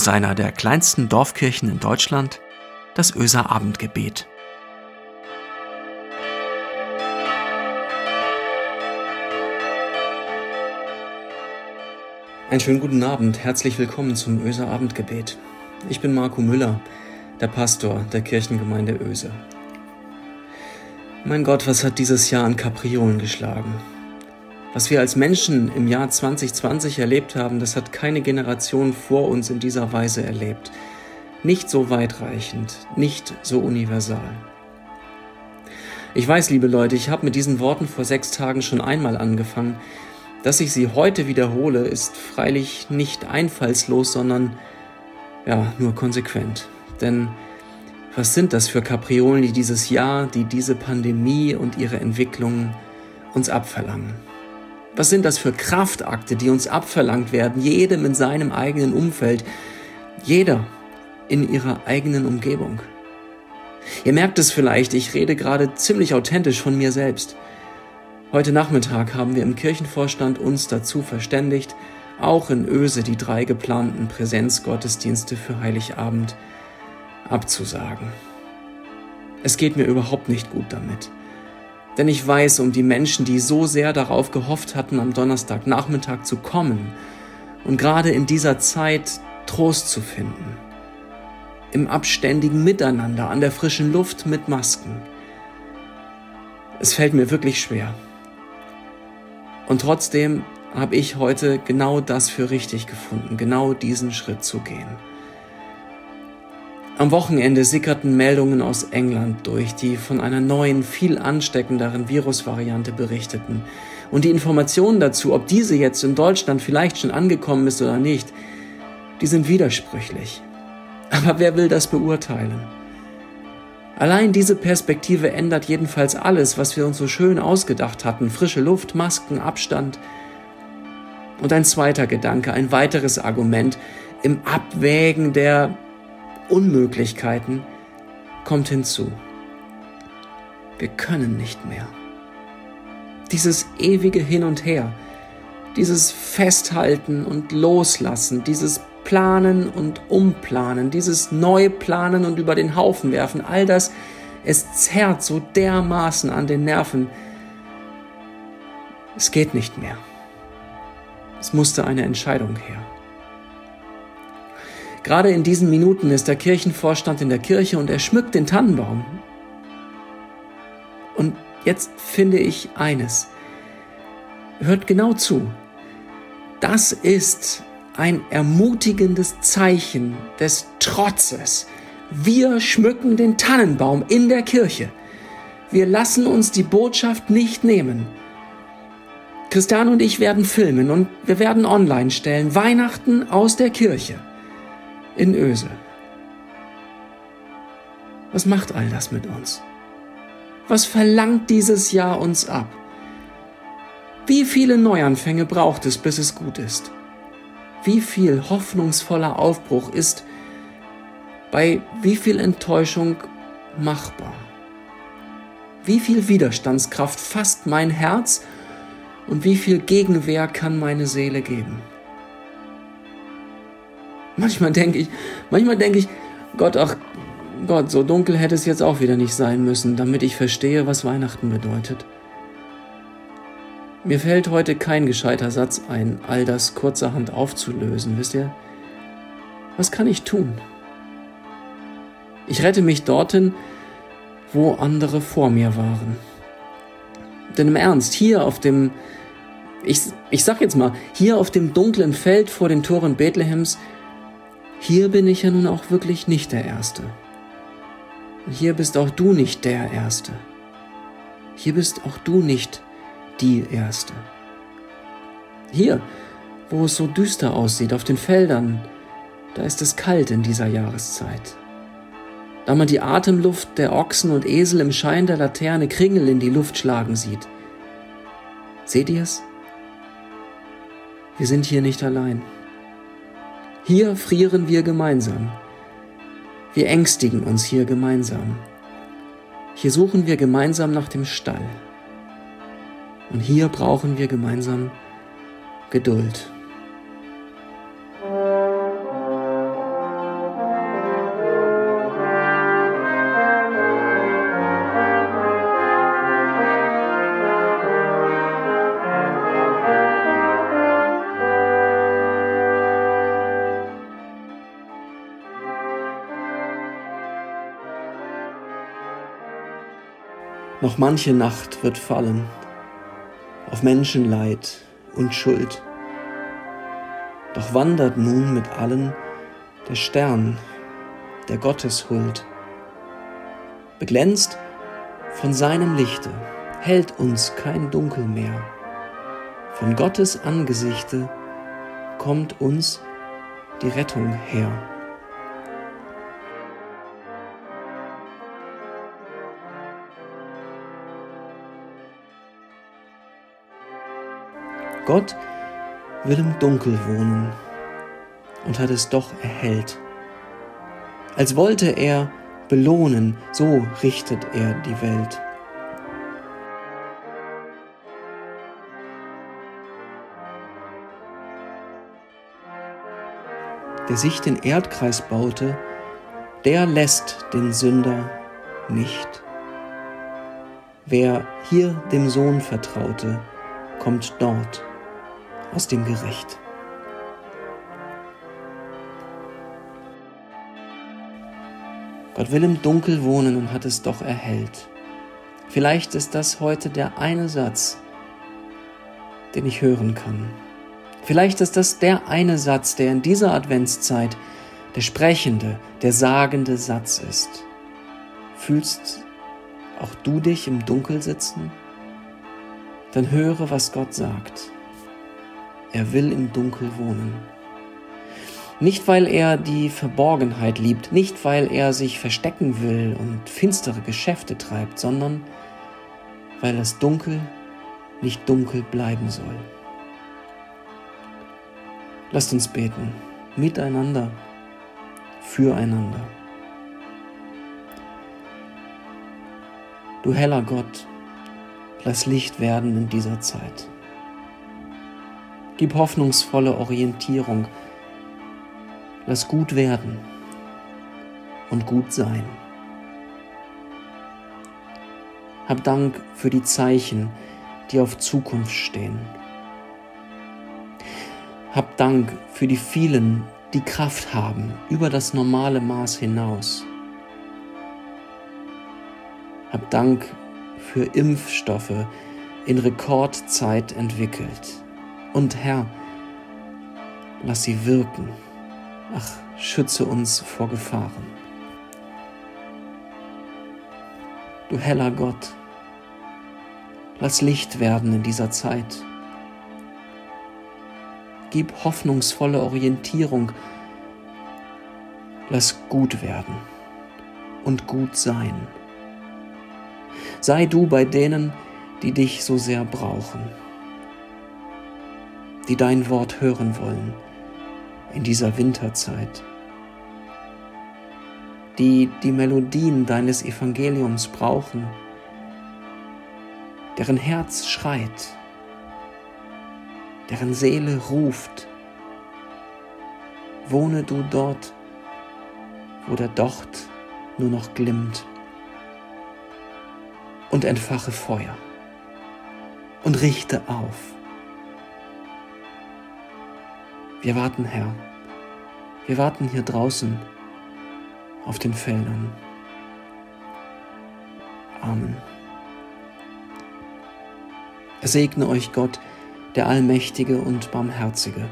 aus einer der kleinsten Dorfkirchen in Deutschland, das Öser Abendgebet. Einen schönen guten Abend, herzlich willkommen zum Öser Abendgebet. Ich bin Marco Müller, der Pastor der Kirchengemeinde Öse. Mein Gott, was hat dieses Jahr an Kapriolen geschlagen? Was wir als Menschen im Jahr 2020 erlebt haben, das hat keine Generation vor uns in dieser Weise erlebt. Nicht so weitreichend, nicht so universal. Ich weiß, liebe Leute, ich habe mit diesen Worten vor sechs Tagen schon einmal angefangen. Dass ich sie heute wiederhole, ist freilich nicht einfallslos, sondern ja, nur konsequent. Denn was sind das für Kapriolen, die dieses Jahr, die diese Pandemie und ihre Entwicklung uns abverlangen? Was sind das für Kraftakte, die uns abverlangt werden, jedem in seinem eigenen Umfeld, jeder in ihrer eigenen Umgebung? Ihr merkt es vielleicht, ich rede gerade ziemlich authentisch von mir selbst. Heute Nachmittag haben wir im Kirchenvorstand uns dazu verständigt, auch in Öse die drei geplanten Präsenzgottesdienste für Heiligabend abzusagen. Es geht mir überhaupt nicht gut damit. Denn ich weiß um die Menschen, die so sehr darauf gehofft hatten, am Donnerstagnachmittag zu kommen und gerade in dieser Zeit Trost zu finden. Im abständigen Miteinander, an der frischen Luft mit Masken. Es fällt mir wirklich schwer. Und trotzdem habe ich heute genau das für richtig gefunden, genau diesen Schritt zu gehen. Am Wochenende sickerten Meldungen aus England durch, die von einer neuen, viel ansteckenderen Virusvariante berichteten. Und die Informationen dazu, ob diese jetzt in Deutschland vielleicht schon angekommen ist oder nicht, die sind widersprüchlich. Aber wer will das beurteilen? Allein diese Perspektive ändert jedenfalls alles, was wir uns so schön ausgedacht hatten. Frische Luft, Masken, Abstand. Und ein zweiter Gedanke, ein weiteres Argument im Abwägen der Unmöglichkeiten kommt hinzu. Wir können nicht mehr. Dieses ewige Hin und Her, dieses Festhalten und Loslassen, dieses Planen und Umplanen, dieses Neuplanen und über den Haufen werfen, all das, es zerrt so dermaßen an den Nerven. Es geht nicht mehr. Es musste eine Entscheidung her. Gerade in diesen Minuten ist der Kirchenvorstand in der Kirche und er schmückt den Tannenbaum. Und jetzt finde ich eines. Hört genau zu. Das ist ein ermutigendes Zeichen des Trotzes. Wir schmücken den Tannenbaum in der Kirche. Wir lassen uns die Botschaft nicht nehmen. Christian und ich werden filmen und wir werden online stellen. Weihnachten aus der Kirche in Öse. Was macht all das mit uns? Was verlangt dieses Jahr uns ab? Wie viele Neuanfänge braucht es, bis es gut ist? Wie viel hoffnungsvoller Aufbruch ist bei wie viel Enttäuschung machbar? Wie viel Widerstandskraft fasst mein Herz und wie viel Gegenwehr kann meine Seele geben? Manchmal denke ich, manchmal denke ich, Gott, ach Gott, so dunkel hätte es jetzt auch wieder nicht sein müssen, damit ich verstehe, was Weihnachten bedeutet. Mir fällt heute kein gescheiter Satz ein, all das kurzerhand aufzulösen, wisst ihr? Was kann ich tun? Ich rette mich dorthin, wo andere vor mir waren. Denn im Ernst, hier auf dem, ich, ich sag jetzt mal, hier auf dem dunklen Feld vor den Toren Bethlehems hier bin ich ja nun auch wirklich nicht der Erste. Und hier bist auch du nicht der Erste. Hier bist auch du nicht die Erste. Hier, wo es so düster aussieht, auf den Feldern, da ist es kalt in dieser Jahreszeit. Da man die Atemluft der Ochsen und Esel im Schein der Laterne Kringel in die Luft schlagen sieht. Seht ihr es? Wir sind hier nicht allein. Hier frieren wir gemeinsam. Wir ängstigen uns hier gemeinsam. Hier suchen wir gemeinsam nach dem Stall. Und hier brauchen wir gemeinsam Geduld. Noch manche Nacht wird fallen auf Menschenleid und Schuld. Doch wandert nun mit allen der Stern der Gotteshuld. Beglänzt von seinem Lichte hält uns kein Dunkel mehr. Von Gottes Angesichte kommt uns die Rettung her. Gott will im Dunkel wohnen und hat es doch erhellt. Als wollte er belohnen, so richtet er die Welt. Der sich den Erdkreis baute, der lässt den Sünder nicht. Wer hier dem Sohn vertraute, kommt dort aus dem Gericht. Gott will im Dunkel wohnen und hat es doch erhellt. Vielleicht ist das heute der eine Satz, den ich hören kann. Vielleicht ist das der eine Satz, der in dieser Adventszeit der sprechende, der sagende Satz ist. Fühlst auch du dich im Dunkel sitzen? Dann höre, was Gott sagt. Er will im Dunkel wohnen. Nicht, weil er die Verborgenheit liebt, nicht, weil er sich verstecken will und finstere Geschäfte treibt, sondern weil das Dunkel nicht dunkel bleiben soll. Lasst uns beten, miteinander, füreinander. Du heller Gott, lass Licht werden in dieser Zeit. Gib hoffnungsvolle Orientierung. Lass gut werden und gut sein. Hab Dank für die Zeichen, die auf Zukunft stehen. Hab Dank für die vielen, die Kraft haben über das normale Maß hinaus. Hab Dank für Impfstoffe in Rekordzeit entwickelt. Und Herr, lass sie wirken. Ach, schütze uns vor Gefahren. Du heller Gott, lass Licht werden in dieser Zeit. Gib hoffnungsvolle Orientierung. Lass gut werden und gut sein. Sei du bei denen, die dich so sehr brauchen die dein Wort hören wollen in dieser Winterzeit, die die Melodien deines Evangeliums brauchen, deren Herz schreit, deren Seele ruft. Wohne du dort, wo der Docht nur noch glimmt und entfache Feuer und richte auf wir warten, Herr. Wir warten hier draußen auf den Feldern. Amen. Es segne euch Gott, der Allmächtige und Barmherzige.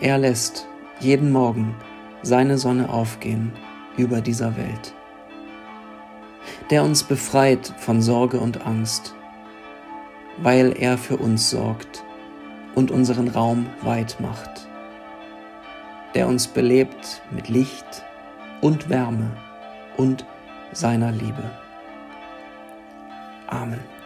Er lässt jeden Morgen seine Sonne aufgehen über dieser Welt, der uns befreit von Sorge und Angst, weil er für uns sorgt und unseren Raum weit macht, der uns belebt mit Licht und Wärme und seiner Liebe. Amen.